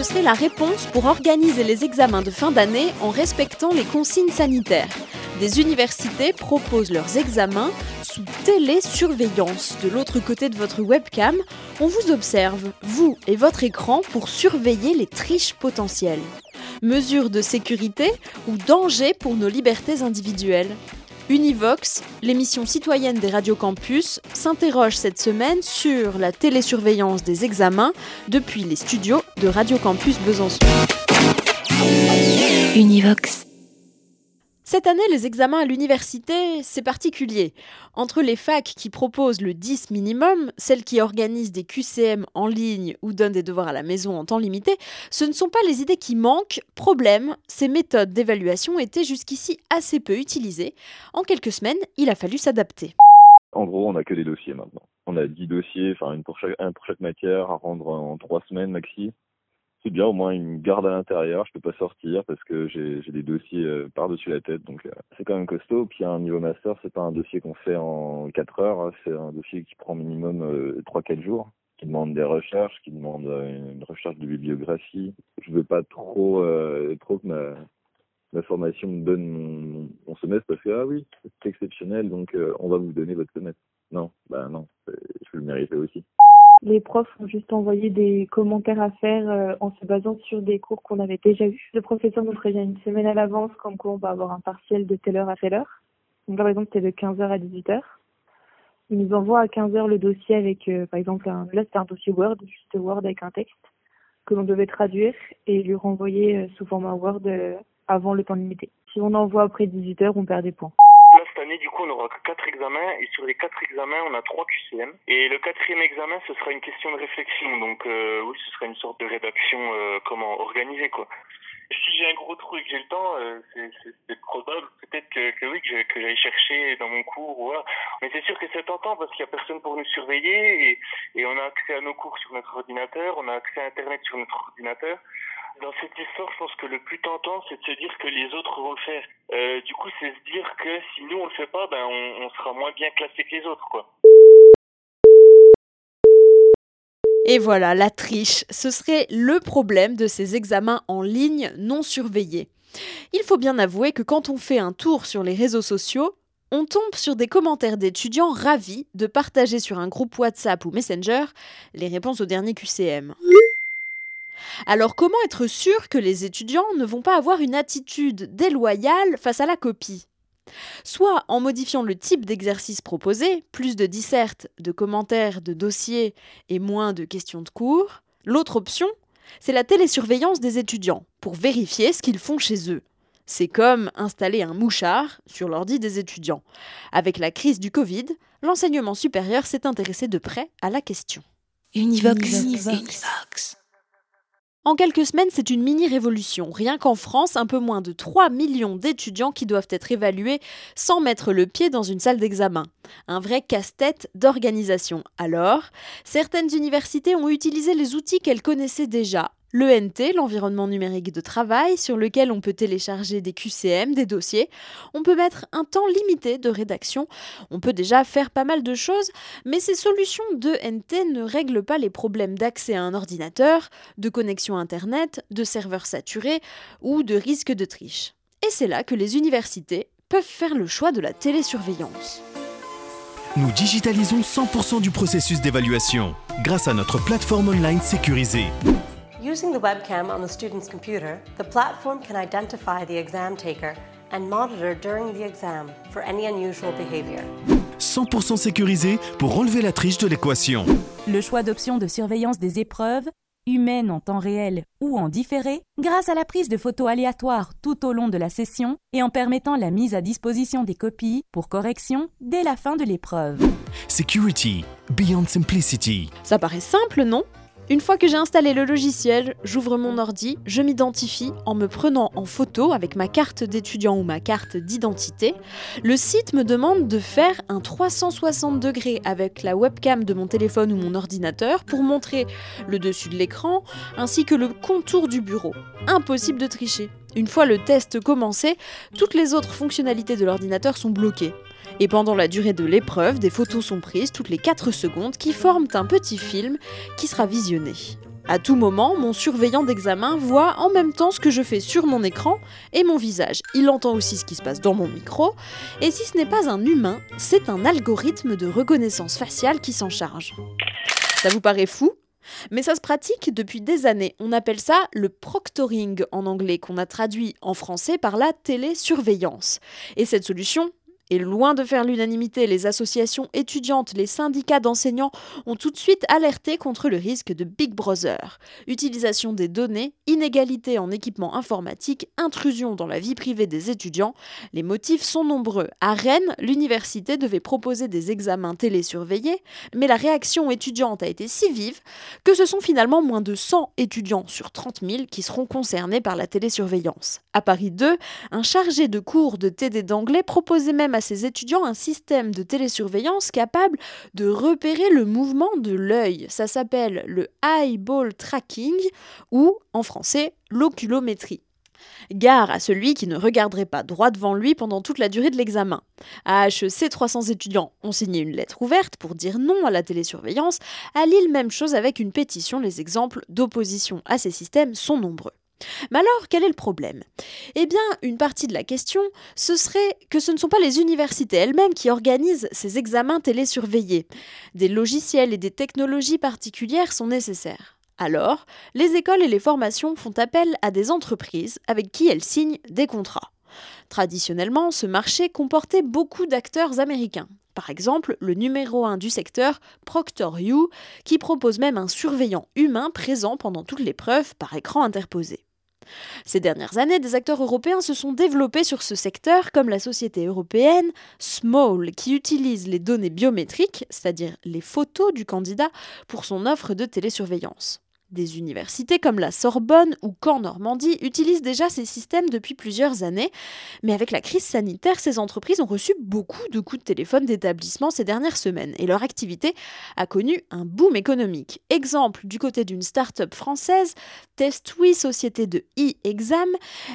Ce serait la réponse pour organiser les examens de fin d'année en respectant les consignes sanitaires. Des universités proposent leurs examens sous télésurveillance. De l'autre côté de votre webcam, on vous observe, vous et votre écran, pour surveiller les triches potentielles. Mesures de sécurité ou danger pour nos libertés individuelles Univox, l'émission citoyenne des radios campus, s'interroge cette semaine sur la télésurveillance des examens depuis les studios de Radio Campus Besançon. Univox. Cette année, les examens à l'université, c'est particulier. Entre les facs qui proposent le 10 minimum, celles qui organisent des QCM en ligne ou donnent des devoirs à la maison en temps limité, ce ne sont pas les idées qui manquent. Problème, ces méthodes d'évaluation étaient jusqu'ici assez peu utilisées. En quelques semaines, il a fallu s'adapter. En gros, on n'a que des dossiers maintenant. On a 10 dossiers, enfin pour un pour chaque matière à rendre en 3 semaines maxi c'est bien, au moins une garde à l'intérieur, je peux pas sortir parce que j'ai des dossiers euh, par-dessus la tête, donc euh, c'est quand même costaud. Puis un niveau master, c'est pas un dossier qu'on fait en 4 heures, hein. c'est un dossier qui prend minimum euh, 3-4 jours, qui demande des recherches, qui demande euh, une recherche de bibliographie. Je veux pas trop, trop que ma, ma formation me donne mon, mon, semestre parce que ah oui, c'est exceptionnel, donc on va vous donner votre semestre. Non, bah non, je le mériter aussi. Les profs ont juste envoyé des commentaires à faire euh, en se basant sur des cours qu'on avait déjà eus. Le professeur nous prévient une semaine à l'avance comme quoi on va avoir un partiel de telle heure à telle heure. Donc par exemple c'était de 15h à 18h. Il nous envoie à 15h le dossier avec euh, par exemple un, là c'était un dossier Word, juste Word avec un texte que l'on devait traduire et lui renvoyer euh, sous format Word avant le temps limité. Si on envoie après 18h, on perd des points cette année, du coup, on aura quatre examens et sur les quatre examens, on a trois QCM. Et le quatrième examen, ce sera une question de réflexion. Donc, euh, oui, ce sera une sorte de rédaction, euh, comment organiser quoi. Si j'ai un gros trou et que j'ai le temps, euh, c'est probable peut-être que, que, oui, que, que j'aille chercher dans mon cours. Voilà. Mais c'est sûr que c'est tentant parce qu'il n'y a personne pour nous surveiller et, et on a accès à nos cours sur notre ordinateur, on a accès à Internet sur notre ordinateur dans cette histoire, je pense que le plus tentant, c'est de se dire que les autres vont le faire. Euh, du coup, c'est se dire que si nous on le fait pas, ben on, on sera moins bien classé que les autres, quoi. Et voilà, la triche, ce serait le problème de ces examens en ligne non surveillés. Il faut bien avouer que quand on fait un tour sur les réseaux sociaux, on tombe sur des commentaires d'étudiants ravis de partager sur un groupe WhatsApp ou Messenger les réponses au dernier QCM. Alors comment être sûr que les étudiants ne vont pas avoir une attitude déloyale face à la copie? Soit en modifiant le type d'exercice proposé, plus de dissertes, de commentaires, de dossiers et moins de questions de cours. L'autre option, c'est la télésurveillance des étudiants, pour vérifier ce qu'ils font chez eux. C'est comme installer un mouchard sur l'ordi des étudiants. Avec la crise du Covid, l'enseignement supérieur s'est intéressé de près à la question. Univox. Univox. En quelques semaines, c'est une mini-révolution. Rien qu'en France, un peu moins de 3 millions d'étudiants qui doivent être évalués sans mettre le pied dans une salle d'examen. Un vrai casse-tête d'organisation. Alors, certaines universités ont utilisé les outils qu'elles connaissaient déjà L'ENT, l'environnement numérique de travail, sur lequel on peut télécharger des QCM, des dossiers. On peut mettre un temps limité de rédaction. On peut déjà faire pas mal de choses, mais ces solutions d'ENT ne règlent pas les problèmes d'accès à un ordinateur, de connexion Internet, de serveurs saturés ou de risque de triche. Et c'est là que les universités peuvent faire le choix de la télésurveillance. Nous digitalisons 100% du processus d'évaluation grâce à notre plateforme online sécurisée. Using the webcam on the student's computer, the platform can identify the exam taker and monitor during the exam for any unusual behavior. 100% sécurisé pour enlever la triche de l'équation. Le choix d'options de surveillance des épreuves, humaines en temps réel ou en différé, grâce à la prise de photos aléatoires tout au long de la session et en permettant la mise à disposition des copies pour correction dès la fin de l'épreuve. Security, beyond simplicity. Ça paraît simple, non? Une fois que j'ai installé le logiciel, j'ouvre mon ordi, je m'identifie en me prenant en photo avec ma carte d'étudiant ou ma carte d'identité. Le site me demande de faire un 360 degrés avec la webcam de mon téléphone ou mon ordinateur pour montrer le dessus de l'écran ainsi que le contour du bureau. Impossible de tricher. Une fois le test commencé, toutes les autres fonctionnalités de l'ordinateur sont bloquées. Et pendant la durée de l'épreuve, des photos sont prises toutes les 4 secondes qui forment un petit film qui sera visionné. À tout moment, mon surveillant d'examen voit en même temps ce que je fais sur mon écran et mon visage. Il entend aussi ce qui se passe dans mon micro. Et si ce n'est pas un humain, c'est un algorithme de reconnaissance faciale qui s'en charge. Ça vous paraît fou? Mais ça se pratique depuis des années. On appelle ça le proctoring en anglais, qu'on a traduit en français par la télésurveillance. Et cette solution, et loin de faire l'unanimité, les associations étudiantes, les syndicats d'enseignants ont tout de suite alerté contre le risque de Big Brother. Utilisation des données, inégalité en équipement informatique, intrusion dans la vie privée des étudiants. Les motifs sont nombreux. À Rennes, l'université devait proposer des examens télésurveillés, mais la réaction étudiante a été si vive que ce sont finalement moins de 100 étudiants sur 30 000 qui seront concernés par la télésurveillance. À Paris 2, un chargé de cours de TD d'anglais proposait même à ses étudiants un système de télésurveillance capable de repérer le mouvement de l'œil. Ça s'appelle le eyeball tracking ou en français l'oculométrie. Gare à celui qui ne regarderait pas droit devant lui pendant toute la durée de l'examen. À HEC, 300 étudiants ont signé une lettre ouverte pour dire non à la télésurveillance. À Lille, même chose avec une pétition. Les exemples d'opposition à ces systèmes sont nombreux. Mais alors, quel est le problème? Eh bien, une partie de la question, ce serait que ce ne sont pas les universités elles-mêmes qui organisent ces examens télésurveillés. Des logiciels et des technologies particulières sont nécessaires. Alors, les écoles et les formations font appel à des entreprises avec qui elles signent des contrats. Traditionnellement, ce marché comportait beaucoup d'acteurs américains. Par exemple, le numéro 1 du secteur, ProctorU, qui propose même un surveillant humain présent pendant toute l'épreuve par écran interposé. Ces dernières années, des acteurs européens se sont développés sur ce secteur, comme la société européenne Small, qui utilise les données biométriques, c'est-à-dire les photos du candidat, pour son offre de télésurveillance. Des universités comme la Sorbonne ou Caen Normandie utilisent déjà ces systèmes depuis plusieurs années, mais avec la crise sanitaire, ces entreprises ont reçu beaucoup de coups de téléphone d'établissement ces dernières semaines et leur activité a connu un boom économique. Exemple du côté d'une start-up française, TestWe, société de e-exam,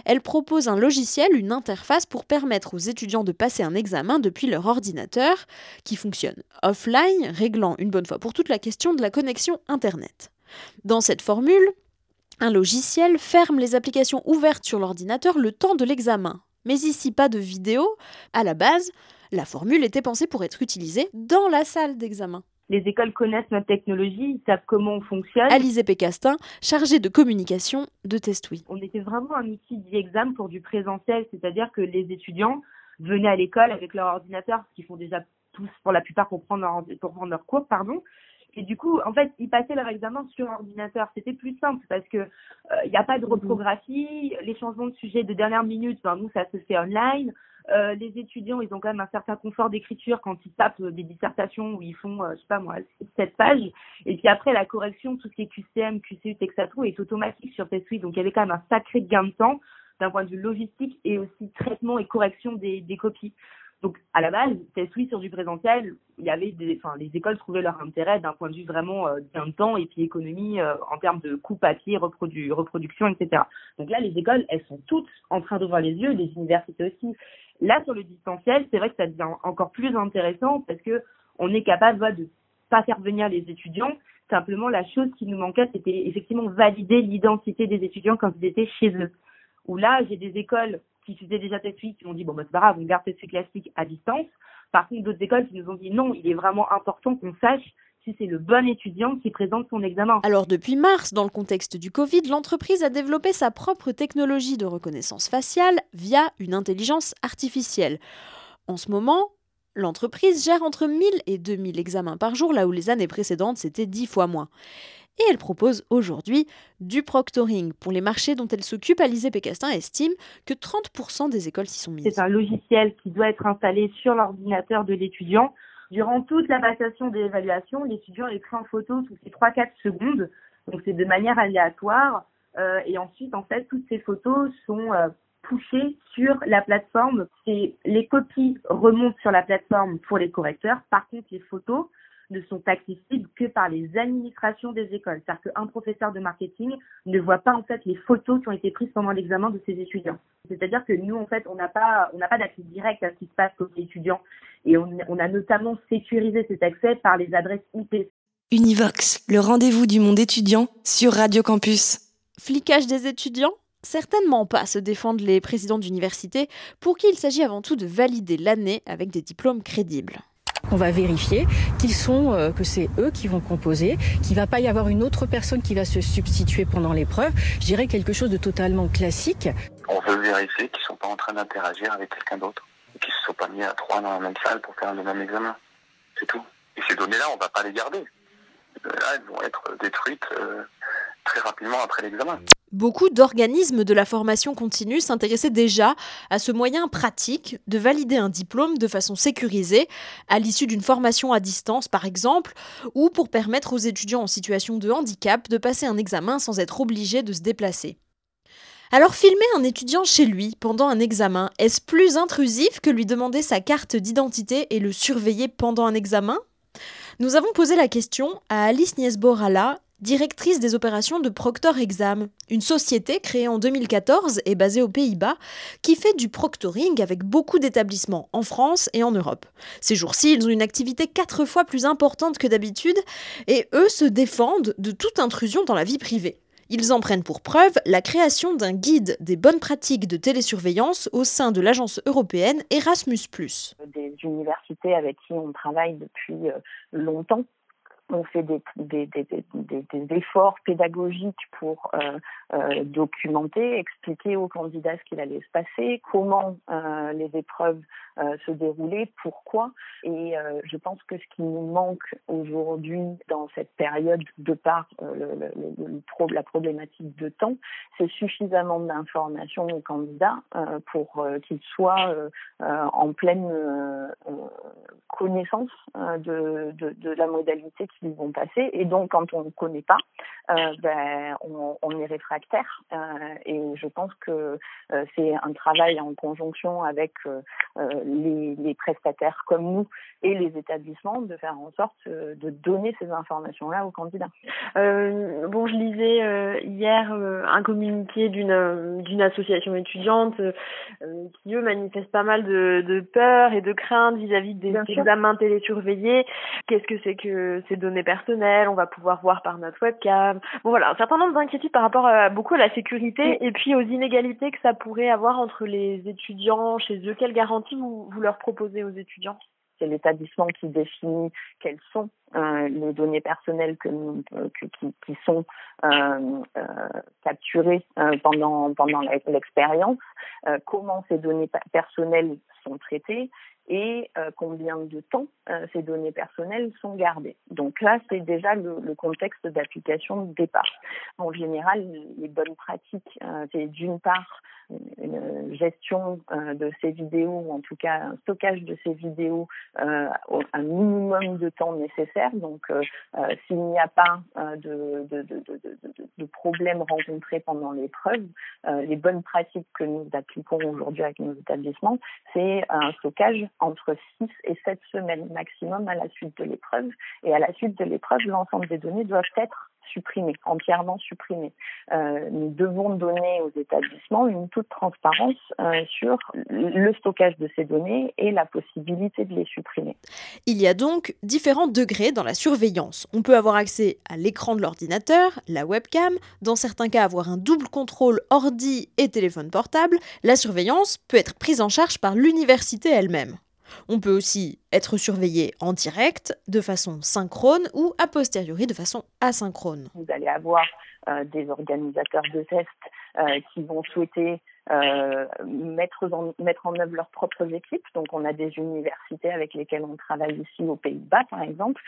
elle propose un logiciel, une interface pour permettre aux étudiants de passer un examen depuis leur ordinateur qui fonctionne offline, réglant une bonne fois pour toute la question de la connexion Internet. Dans cette formule, un logiciel ferme les applications ouvertes sur l'ordinateur le temps de l'examen. Mais ici, pas de vidéo. À la base, la formule était pensée pour être utilisée dans la salle d'examen. Les écoles connaissent notre technologie, ils savent comment on fonctionne. Alizé Pécastin, chargée de communication de TestWe. On était vraiment un outil d'e-exam pour du présentiel, c'est-à-dire que les étudiants venaient à l'école avec leur ordinateur, ce qu'ils font déjà tous pour la plupart pour prendre leur, pour prendre leur cours, pardon. Et du coup, en fait, ils passaient leur examen sur ordinateur. C'était plus simple parce que il euh, n'y a pas de reprographie. Les changements de sujet de dernière minute, ben, nous, ça se fait online. Euh, les étudiants, ils ont quand même un certain confort d'écriture quand ils tapent des dissertations où ils font, euh, je sais pas moi, 7 pages. Et puis après, la correction, tout ce qui est QCM, QCU, Texatro, est automatique sur TestSuite. Donc il y avait quand même un sacré gain de temps d'un point de vue logistique et aussi traitement et correction des, des copies. Donc, à la base, c'est oui sur du présentiel. Il y avait enfin, les écoles trouvaient leur intérêt d'un point de vue vraiment euh, d'un temps et puis économie euh, en termes de coût papier, reprodu reproduction, etc. Donc là, les écoles, elles sont toutes en train d'ouvrir les yeux, les universités aussi. Là, sur le distanciel, c'est vrai que ça devient encore plus intéressant parce que on est capable de de pas faire venir les étudiants. Simplement, la chose qui nous manquait, c'était effectivement valider l'identité des étudiants quand ils étaient chez eux. Où là, j'ai des écoles qui faisaient déjà test qui m'ont dit bon bah c'est pas grave, on garde test classique à distance. Par contre, d'autres écoles qui nous ont dit non, il est vraiment important qu'on sache si c'est le bon étudiant qui présente son examen. Alors depuis mars, dans le contexte du Covid, l'entreprise a développé sa propre technologie de reconnaissance faciale via une intelligence artificielle. En ce moment, l'entreprise gère entre 1000 et 2000 examens par jour, là où les années précédentes c'était 10 fois moins et elle propose aujourd'hui du proctoring. Pour les marchés dont elle s'occupe, Alizé Pécastin estime que 30% des écoles s'y sont mises. C'est un logiciel qui doit être installé sur l'ordinateur de l'étudiant. Durant toute la passation de l'évaluation, l'étudiant est pris en photo toutes les 3-4 secondes Donc c'est de manière aléatoire. Euh, et ensuite, en fait, toutes ces photos sont euh, poussées sur la plateforme. Les copies remontent sur la plateforme pour les correcteurs. Par contre, les photos ne sont accessibles que par les administrations des écoles. C'est-à-dire qu'un professeur de marketing ne voit pas en fait les photos qui ont été prises pendant l'examen de ses étudiants. C'est-à-dire que nous, en fait, on n'a pas, on n'a pas d'accès direct à ce qui se passe côté étudiants et on, on a notamment sécurisé cet accès par les adresses IP. Univox, le rendez-vous du monde étudiant sur Radio Campus. Flicage des étudiants? Certainement pas, se défendent les présidents d'université, pour qui il s'agit avant tout de valider l'année avec des diplômes crédibles. On va vérifier qu'ils sont, euh, que c'est eux qui vont composer, qu'il va pas y avoir une autre personne qui va se substituer pendant l'épreuve. Je dirais quelque chose de totalement classique. On veut vérifier qu'ils sont pas en train d'interagir avec quelqu'un d'autre, qu'ils se sont pas mis à trois dans la même salle pour faire le même examen. C'est tout. Et ces données-là, on va pas les garder. Là, elles vont être détruites euh, très rapidement après l'examen. Beaucoup d'organismes de la formation continue s'intéressaient déjà à ce moyen pratique de valider un diplôme de façon sécurisée, à l'issue d'une formation à distance par exemple, ou pour permettre aux étudiants en situation de handicap de passer un examen sans être obligés de se déplacer. Alors filmer un étudiant chez lui pendant un examen, est-ce plus intrusif que lui demander sa carte d'identité et le surveiller pendant un examen? Nous avons posé la question à Alice Niesborala, directrice des opérations de Proctor Exam, une société créée en 2014 et basée aux Pays-Bas qui fait du proctoring avec beaucoup d'établissements en France et en Europe. Ces jours-ci, ils ont une activité quatre fois plus importante que d'habitude et eux se défendent de toute intrusion dans la vie privée. Ils en prennent pour preuve la création d'un guide des bonnes pratiques de télésurveillance au sein de l'agence européenne Erasmus. Des universités avec qui on travaille depuis euh, longtemps on fait des, des, des, des, efforts pédagogiques pour euh, euh, documenter, expliquer aux candidats ce qu'il allait se passer, comment euh, les épreuves se déroulaient, pourquoi. Et je pense que ce qui nous manque aujourd'hui dans cette période, de par la problématique de temps, c'est suffisamment d'informations aux candidats pour qu'ils soient en pleine connaissance de, de, de la modalité qu'ils vont passer. Et donc, quand on ne connaît pas, euh, ben, on, on, est réfractaire. Euh, et je pense que euh, c'est un travail en conjonction avec les, les, prestataires comme nous et les établissements de faire en sorte de donner ces informations-là aux candidats. bon, je lisais hier un communiqué d'une d'une association étudiante qui eux manifestent pas mal de, de peur et de crainte vis-à-vis des examens télésurveillés. Qu'est-ce que c'est que ces données personnelles On va pouvoir voir par notre webcam. Bon voilà, un certain nombre d'inquiétudes par rapport à, beaucoup à la sécurité et puis aux inégalités que ça pourrait avoir entre les étudiants chez eux. Quelle garantie vous, vous leur proposez aux étudiants? C'est l'établissement qui définit quelles sont euh, les données personnelles euh, qui, sont euh, capturées pendant pendant l'expérience, comment ces données personnelles sont traitées et combien de temps ces données personnelles sont gardées. Donc là, c'est déjà le, le contexte d'application de départ. En général, les bonnes pratiques, c'est d'une part une gestion de ces vidéos, ou en tout cas un stockage de ces vidéos un minimum de temps nécessaire. Donc s'il n'y a pas de, de, de, problèmes rencontrés pendant l'épreuve, les bonnes pratiques que nous appliquons aujourd'hui avec nos établissements, c'est un stockage entre 6 et 7 semaines maximum à la suite de l'épreuve. Et à la suite de l'épreuve, l'ensemble des données doivent être supprimées, entièrement supprimées. Euh, nous devons donner aux établissements une toute transparence euh, sur le stockage de ces données et la possibilité de les supprimer. Il y a donc différents degrés dans la surveillance. On peut avoir accès à l'écran de l'ordinateur, la webcam, dans certains cas avoir un double contrôle ordi et téléphone portable. La surveillance peut être prise en charge par l'université elle-même. On peut aussi être surveillé en direct, de façon synchrone ou a posteriori de façon asynchrone. Vous allez avoir euh, des organisateurs de tests euh, qui vont souhaiter euh, mettre, en, mettre en œuvre leurs propres équipes. Donc, on a des universités avec lesquelles on travaille ici aux Pays-Bas, par exemple,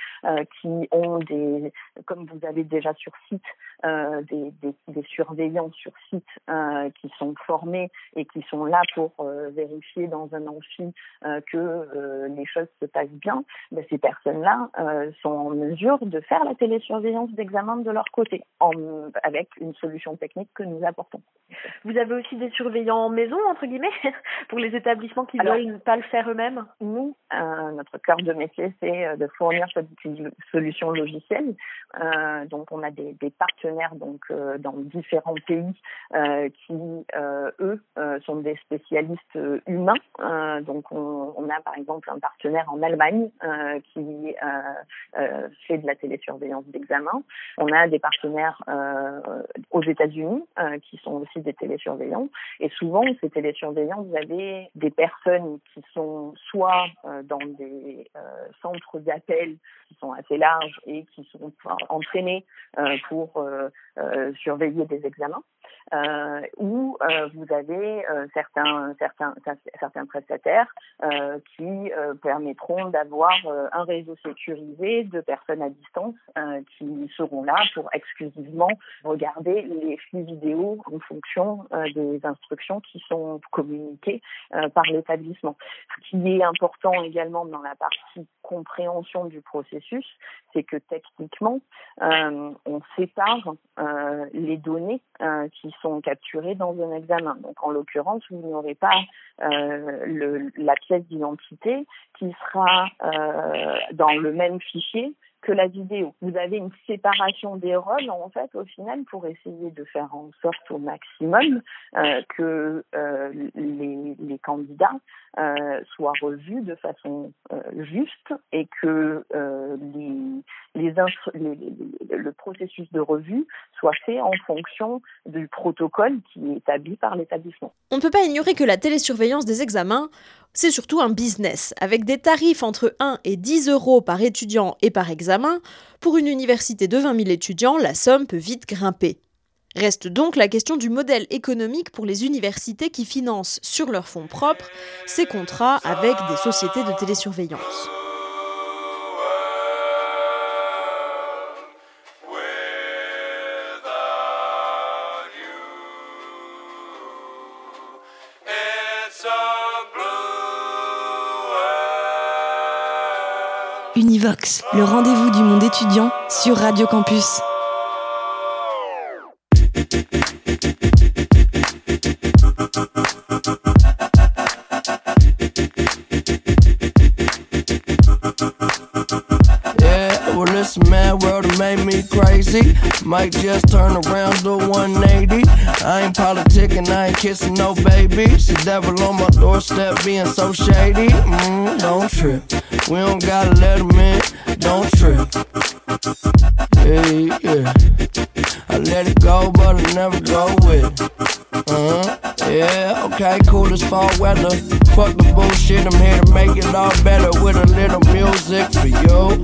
qui ont des, comme vous avez déjà sur site, euh, des, des, des, surveillants sur site euh, qui sont formés et qui sont là pour euh, vérifier dans un amphi que les choses se passent bien, ben, ces personnes-là sont en mesure de faire la télésurveillance d'examen de leur côté, en, avec une solution technique que nous apportons. Vous avez aussi des surveillants maison, entre guillemets, pour les établissements qui ne veulent pas le faire eux-mêmes? Nous, notre cœur de métier, c'est de fournir cette solution logicielle. donc, on a des, des partenaires donc dans différents pays euh, qui, euh, eux, euh, sont des spécialistes humains. donc, on, on, a par exemple un partenaire en Allemagne qui fait de la télésurveillance d'examen. On a des partenaires aux États-Unis qui sont aussi des télésurveillants. Et souvent, ces télésurveillants, vous avez des personnes qui sont soit dans des centres d'appel qui sont assez larges et qui sont entraînés pour surveiller des examens. Euh, où euh, vous avez euh, certains, certains, certains prestataires euh, qui permettront d'avoir un réseau sécurisé de personnes à distance qui seront là pour exclusivement regarder les flux vidéo en fonction des instructions qui sont communiquées par l'établissement. Ce qui est important également dans la partie compréhension du processus, c'est que techniquement, on sépare les données qui sont capturés dans un examen. Donc en l'occurrence, vous n'aurez pas euh, le, la pièce d'identité qui sera euh, dans le même fichier que la vidéo. Vous avez une séparation des rôles en fait au final pour essayer de faire en sorte au maximum euh, que euh, les, candidats euh, soient revus de façon juste et que les, les, les, le processus de revue soit fait en fonction du protocole qui est établi par l'établissement. On ne peut pas ignorer que la télésurveillance des examens c'est surtout un business, avec des tarifs entre 1 et 10 euros par étudiant et par examen. Pour une université de 20 000 étudiants, la somme peut vite grimper. Reste donc la question du modèle économique pour les universités qui financent sur leurs fonds propres ces contrats avec des sociétés de télésurveillance. Le rendez-vous du monde étudiant sur Radio Campus. Might just turn around do 180. I ain't politicking, I ain't kissing no baby. The devil on my doorstep being so shady. Mm, don't trip. We don't gotta let him in. Don't trip. Hey, yeah. I let it go, but I never go with it. Uh-huh. Yeah, okay, cool as fall weather. Fuck the bullshit, I'm here to make it all better with a little music for you.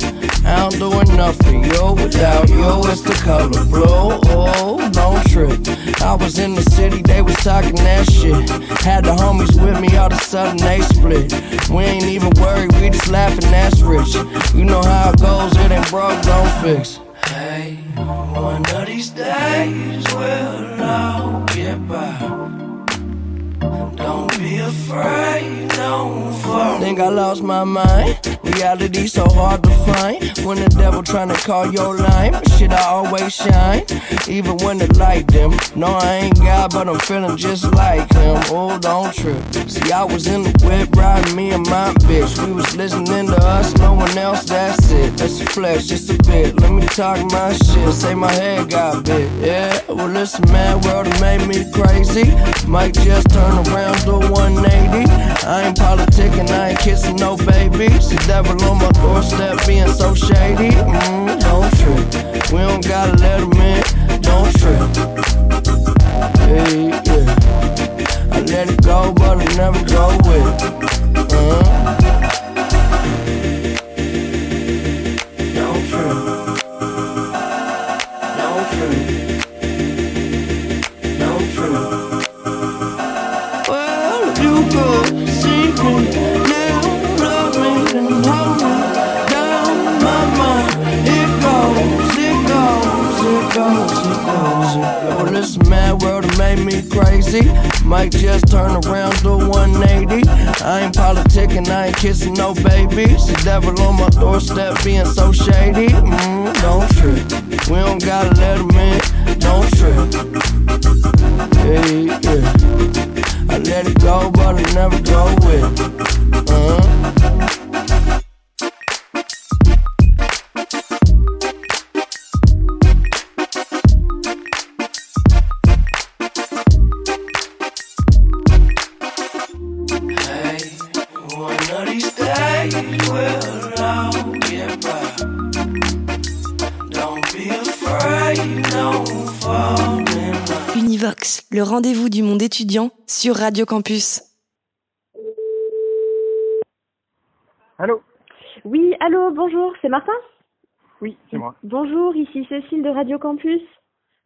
I don't do enough for you without you. It's the color blue. Oh, don't trip. I was in the city, they was talking that shit. Had the homies with me, all of a sudden they split. We ain't even worried, we just laughing, that's rich. You know how it goes, it ain't broke, don't fix. Hey, one of these days we'll all get by. Don't be afraid. Think I lost my mind. Reality so hard to find. When the devil tryna call your line, shit, I always shine. Even when the light dim. No, I ain't God, but I'm feeling just like him. Oh, don't trip. See, I was in the whip riding me and my bitch. We was listening to us, no one else, that's it. That's the flesh, just a bit. Let me talk my shit. Say my head got bit. Yeah, well, listen, man, world made me crazy. Might just turn around do 180. I ain't politicking, I ain't kissing no babies. The devil on my doorstep being so shady. Mm, don't trip. We don't gotta let him in. Don't trip. Hey, yeah. I let it go, but I never go with it. Le rendez-vous du monde étudiant sur Radio Campus. Allô? Oui, allô, bonjour, c'est Martin? Oui, c'est moi. Bonjour, ici Cécile de Radio Campus.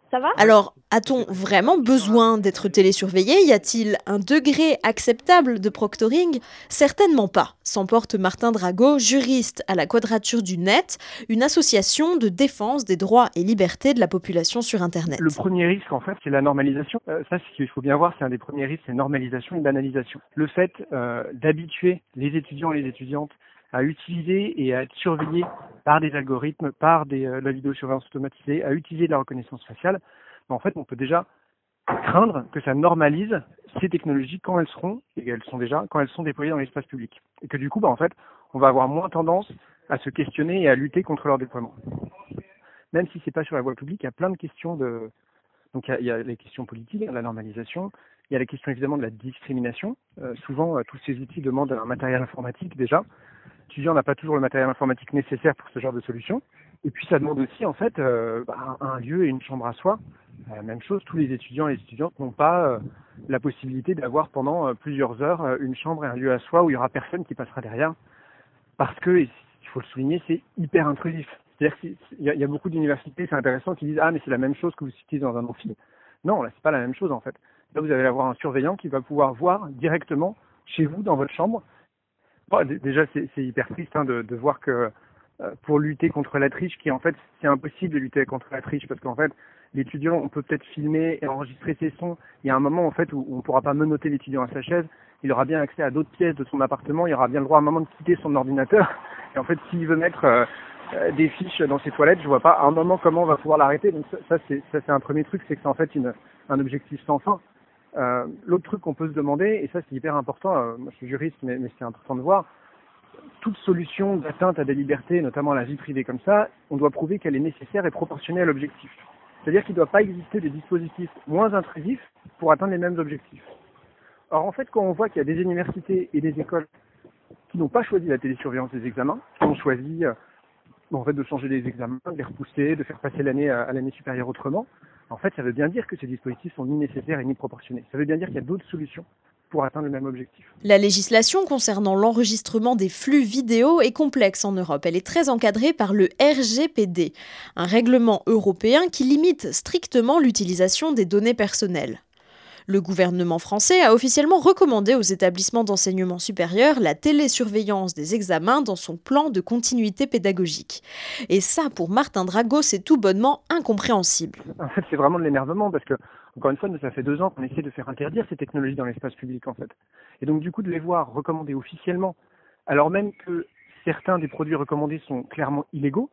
Ça va? Alors, a-t-on vraiment besoin d'être télésurveillé? Y a-t-il un degré acceptable de proctoring? Certainement pas, s'emporte Martin Drago, juriste à la Quadrature du Net, une association de défense des droits et libertés de la population sur Internet. Le premier risque, en fait, c'est la normalisation. Euh, ça, ce qu'il faut bien voir, c'est un des premiers risques, c'est normalisation et banalisation. Le fait euh, d'habituer les étudiants et les étudiantes à utiliser et à être surveillés par des algorithmes, par des, euh, la vidéosurveillance automatisée, à utiliser de la reconnaissance faciale, en fait, on peut déjà craindre que ça normalise ces technologies quand elles seront, et elles sont déjà, quand elles sont déployées dans l'espace public. Et que du coup, ben, en fait, on va avoir moins tendance à se questionner et à lutter contre leur déploiement. Même si c'est pas sur la voie publique, il y a plein de questions de, donc il y a, il y a les questions politiques, la normalisation, il y a la question évidemment de la discrimination. Euh, souvent, euh, tous ces outils demandent un matériel informatique déjà. L'étudiant n'a pas toujours le matériel informatique nécessaire pour ce genre de solution. Et puis ça demande aussi en fait euh, bah, un lieu et une chambre à soi. Euh, même chose, tous les étudiants et les étudiantes n'ont pas euh, la possibilité d'avoir pendant euh, plusieurs heures une chambre et un lieu à soi où il y aura personne qui passera derrière. Parce que, il faut le souligner, c'est hyper intrusif. C'est-à-dire qu'il y, a- beaucoup d'universités, c'est intéressant, qui disent ah mais c'est la même chose que vous utilisez dans un amphi. Non, là c'est pas la même chose en fait. Là vous allez avoir un surveillant qui va pouvoir voir directement chez vous dans votre chambre. Déjà c'est hyper triste hein, de, voir que euh, pour lutter contre la triche, qui en fait c'est impossible de lutter contre la triche parce qu'en fait l'étudiant on peut peut-être filmer et enregistrer ses sons. Il y a un moment en fait où on ne pourra pas menotter l'étudiant à sa chaise. Il aura bien accès à d'autres pièces de son appartement. Il aura bien le droit à un moment de quitter son ordinateur. Et en fait s'il veut mettre euh, euh, des fiches dans ses toilettes, je vois pas à un moment comment on va pouvoir l'arrêter. Donc ça, ça c'est un premier truc, c'est que c'est en fait une, un objectif sans fin. Euh, L'autre truc qu'on peut se demander, et ça c'est hyper important, euh, moi je suis juriste, mais, c'est important de voir, toute solution d'atteinte à des libertés, notamment à la vie privée comme ça, on doit prouver qu'elle est nécessaire et proportionnée à l'objectif. C'est-à-dire qu'il ne doit pas exister des dispositifs moins intrusifs pour atteindre les mêmes objectifs. Or en fait, quand on voit qu'il y a des universités et des écoles qui n'ont pas choisi la télésurveillance des examens, qui ont choisi euh, en fait de changer les examens, de les repousser, de faire passer l'année à l'année supérieure autrement, en fait, ça veut bien dire que ces dispositifs sont ni nécessaires ni proportionnés. Ça veut bien dire qu'il y a d'autres solutions pour atteindre le même objectif. La législation concernant l'enregistrement des flux vidéo est complexe en Europe. Elle est très encadrée par le RGPD, un règlement européen qui limite strictement l'utilisation des données personnelles. Le gouvernement français a officiellement recommandé aux établissements d'enseignement supérieur la télésurveillance des examens dans son plan de continuité pédagogique. Et ça, pour Martin Drago, c'est tout bonnement incompréhensible. En fait, c'est vraiment de l'énervement parce que, encore une fois, ça fait deux ans qu'on essaie de faire interdire ces technologies dans l'espace public, en fait. Et donc, du coup, de les voir recommandées officiellement, alors même que certains des produits recommandés sont clairement illégaux.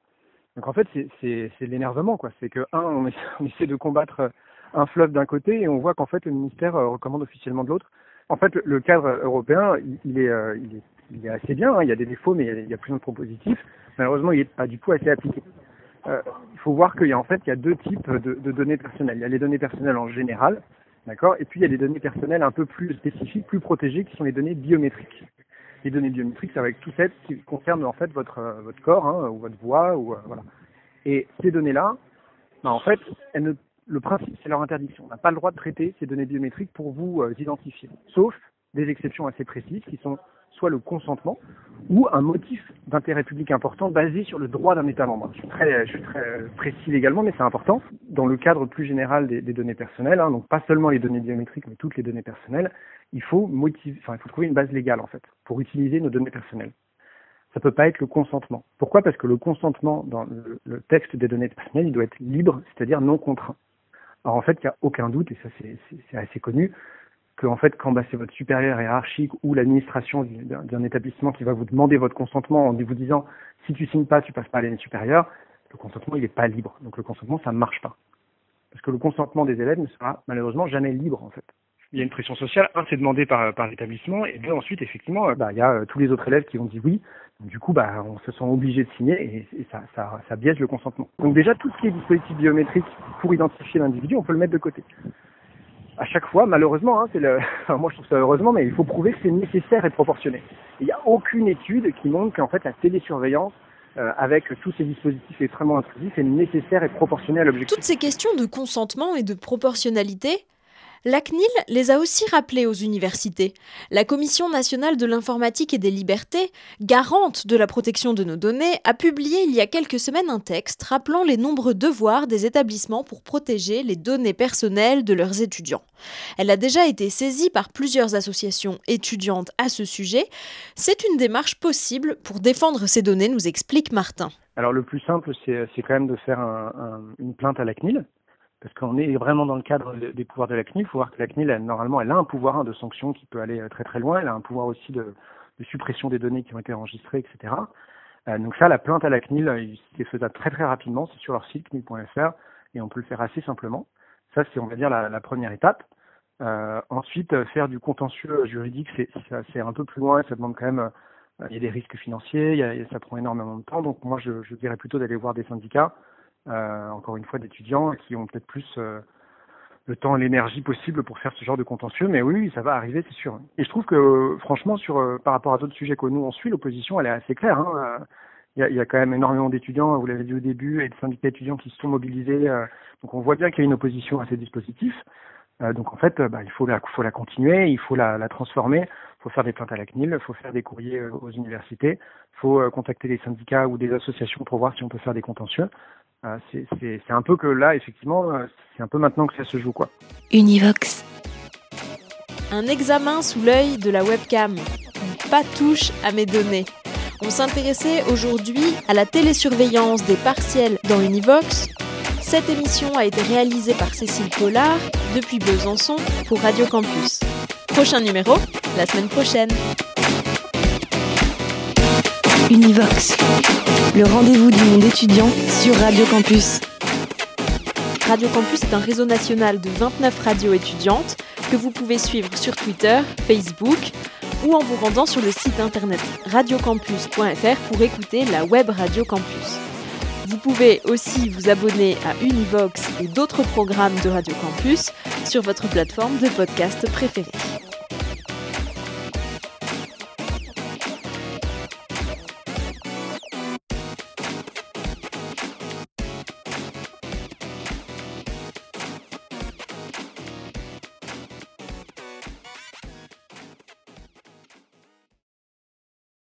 Donc, en fait, c'est- de l'énervement, quoi. C'est que, un, on essaie, de combattre un fleuve d'un côté et on voit qu'en fait, le ministère euh, recommande officiellement de l'autre. En fait, le- cadre européen, il, euh, est, assez bien. hein. Il y a des défauts, mais il y a, plus de propositifs. Malheureusement, il n'est pas du coup assez appliqué. Euh, il faut voir qu'il y a en fait deux types de, données personnelles. Il y a les données personnelles en général, d'accord, et puis il y a les données personnelles un peu plus spécifiques, plus protégées, qui sont les données biométriques. Les données biométriques, va être tout celles qui concernent en fait votre corps hein, ou votre voix ou voilà. Et ces données-là, ben, en fait, elles ne, le principe c'est leur interdiction. On n'a pas le droit de traiter ces données biométriques pour vous euh, identifier, sauf des exceptions assez précises qui sont soit le consentement ou un motif d'intérêt public important basé sur le droit d'un État membre. Je suis très, précis également, mais c'est important. Dans le cadre plus général des, données personnelles, hein, donc pas seulement les données biométriques, mais toutes les données personnelles, il faut motiver, enfin, il faut trouver une base légale en fait pour utiliser nos données personnelles. Ça peut pas être le consentement. Pourquoi? Parce que le consentement dans le texte des données personnelles, il doit être libre, c'est-à-dire non contraint. Alors en fait, il n'y a aucun doute, et ça c'est assez connu, que en fait, quand bah, c'est votre supérieur hiérarchique ou l'administration d'un établissement qui va vous demander votre consentement en vous disant si tu signes pas, tu passes pas à l'année supérieure, le consentement il n'est pas libre. Donc le consentement ça ne marche pas. Parce que le consentement des élèves ne sera malheureusement jamais libre en fait. Il y a une pression sociale, un c'est demandé par, l'établissement, et deux ensuite effectivement, bah, il y a euh, tous les autres élèves qui ont dit oui. Du coup, bah, on se sent obligé de signer et, ça, ça, ça biaise le consentement. Donc déjà, tout ce qui est dispositif biométrique pour identifier l'individu, on peut le mettre de côté à chaque fois, malheureusement, hein, moi je trouve ça heureusement, mais il faut prouver que c'est nécessaire et proportionné. Il n'y a aucune étude qui montre qu'en fait la télésurveillance euh, avec tous ces dispositifs extrêmement intrusifs est nécessaire et proportionné à l'objectif. Toutes ces questions de consentement et de proportionnalité, la CNIL les a aussi rappelées aux universités. La Commission nationale de l'informatique et des libertés, garante de la protection de nos données, a publié il y a quelques semaines un texte rappelant les nombreux devoirs des établissements pour protéger les données personnelles de leurs étudiants. Elle a déjà été saisie par plusieurs associations étudiantes à ce sujet. C'est une démarche possible pour défendre ces données, nous explique Martin. Alors le plus simple, c'est quand même de faire une plainte à la CNIL, parce qu'on est vraiment dans le cadre des pouvoirs de la CNIL. Il faut voir que la CNIL, elle, normalement, elle a un pouvoir hein, de sanction qui peut aller euh, très très loin. Elle a un pouvoir aussi de, de suppression des données qui ont été enregistrées, etc. Euh, donc ça, la plainte à la CNIL, euh, c'est faisable très très rapidement. C'est sur leur site CNIL.fr et on peut le faire assez simplement. Ça, c'est on va dire la, la première étape. Euh, ensuite, faire du contentieux juridique, c'est un peu plus loin. Ça demande quand même il y a des risques financiers, y a, ça prend énormément de temps. Donc moi, je, je dirais plutôt d'aller voir des syndicats euh, encore une fois, d'étudiants qui ont peut-être plus euh, le temps l'énergie possible pour faire ce genre de contentieux. Mais oui, ça va arriver, c'est sûr. Et je trouve que, franchement, sur euh, par rapport à d'autres sujets que nous on suit, l'opposition, elle est assez claire. Hein. Il, y a, il y, a, quand même énormément d'étudiants, vous l'avez dit au début, et de syndicats étudiants qui se sont mobilisés. donc on voit bien qu'il y a une opposition à ces dispositifs. donc en fait, bah, il faut la, faut la continuer, il faut la, la transformer, il faut faire des plaintes à la CNIL, il faut faire des courriers aux universités, il faut contacter des syndicats ou des associations pour voir si on peut faire des contentieux. Ah, c'est un peu que là, effectivement, euh, c'est un peu maintenant que ça se joue, quoi. Univox. Un examen sous l'œil de la webcam. Pas touche à mes données. On s'intéressait aujourd'hui à la télésurveillance des partiels dans Univox. Cette émission a été réalisée par Cécile Pollard depuis Besançon pour Radio Campus. Prochain numéro, la semaine prochaine. Univox, le rendez-vous du monde étudiant sur Radio Campus. Radio Campus est un réseau national de 29 radios étudiantes que vous pouvez suivre sur Twitter, Facebook ou en vous rendant sur le site internet radiocampus.fr pour écouter la web Radio Campus. Vous pouvez aussi vous abonner à Univox et d'autres programmes de Radio Campus sur votre plateforme de podcast préférée.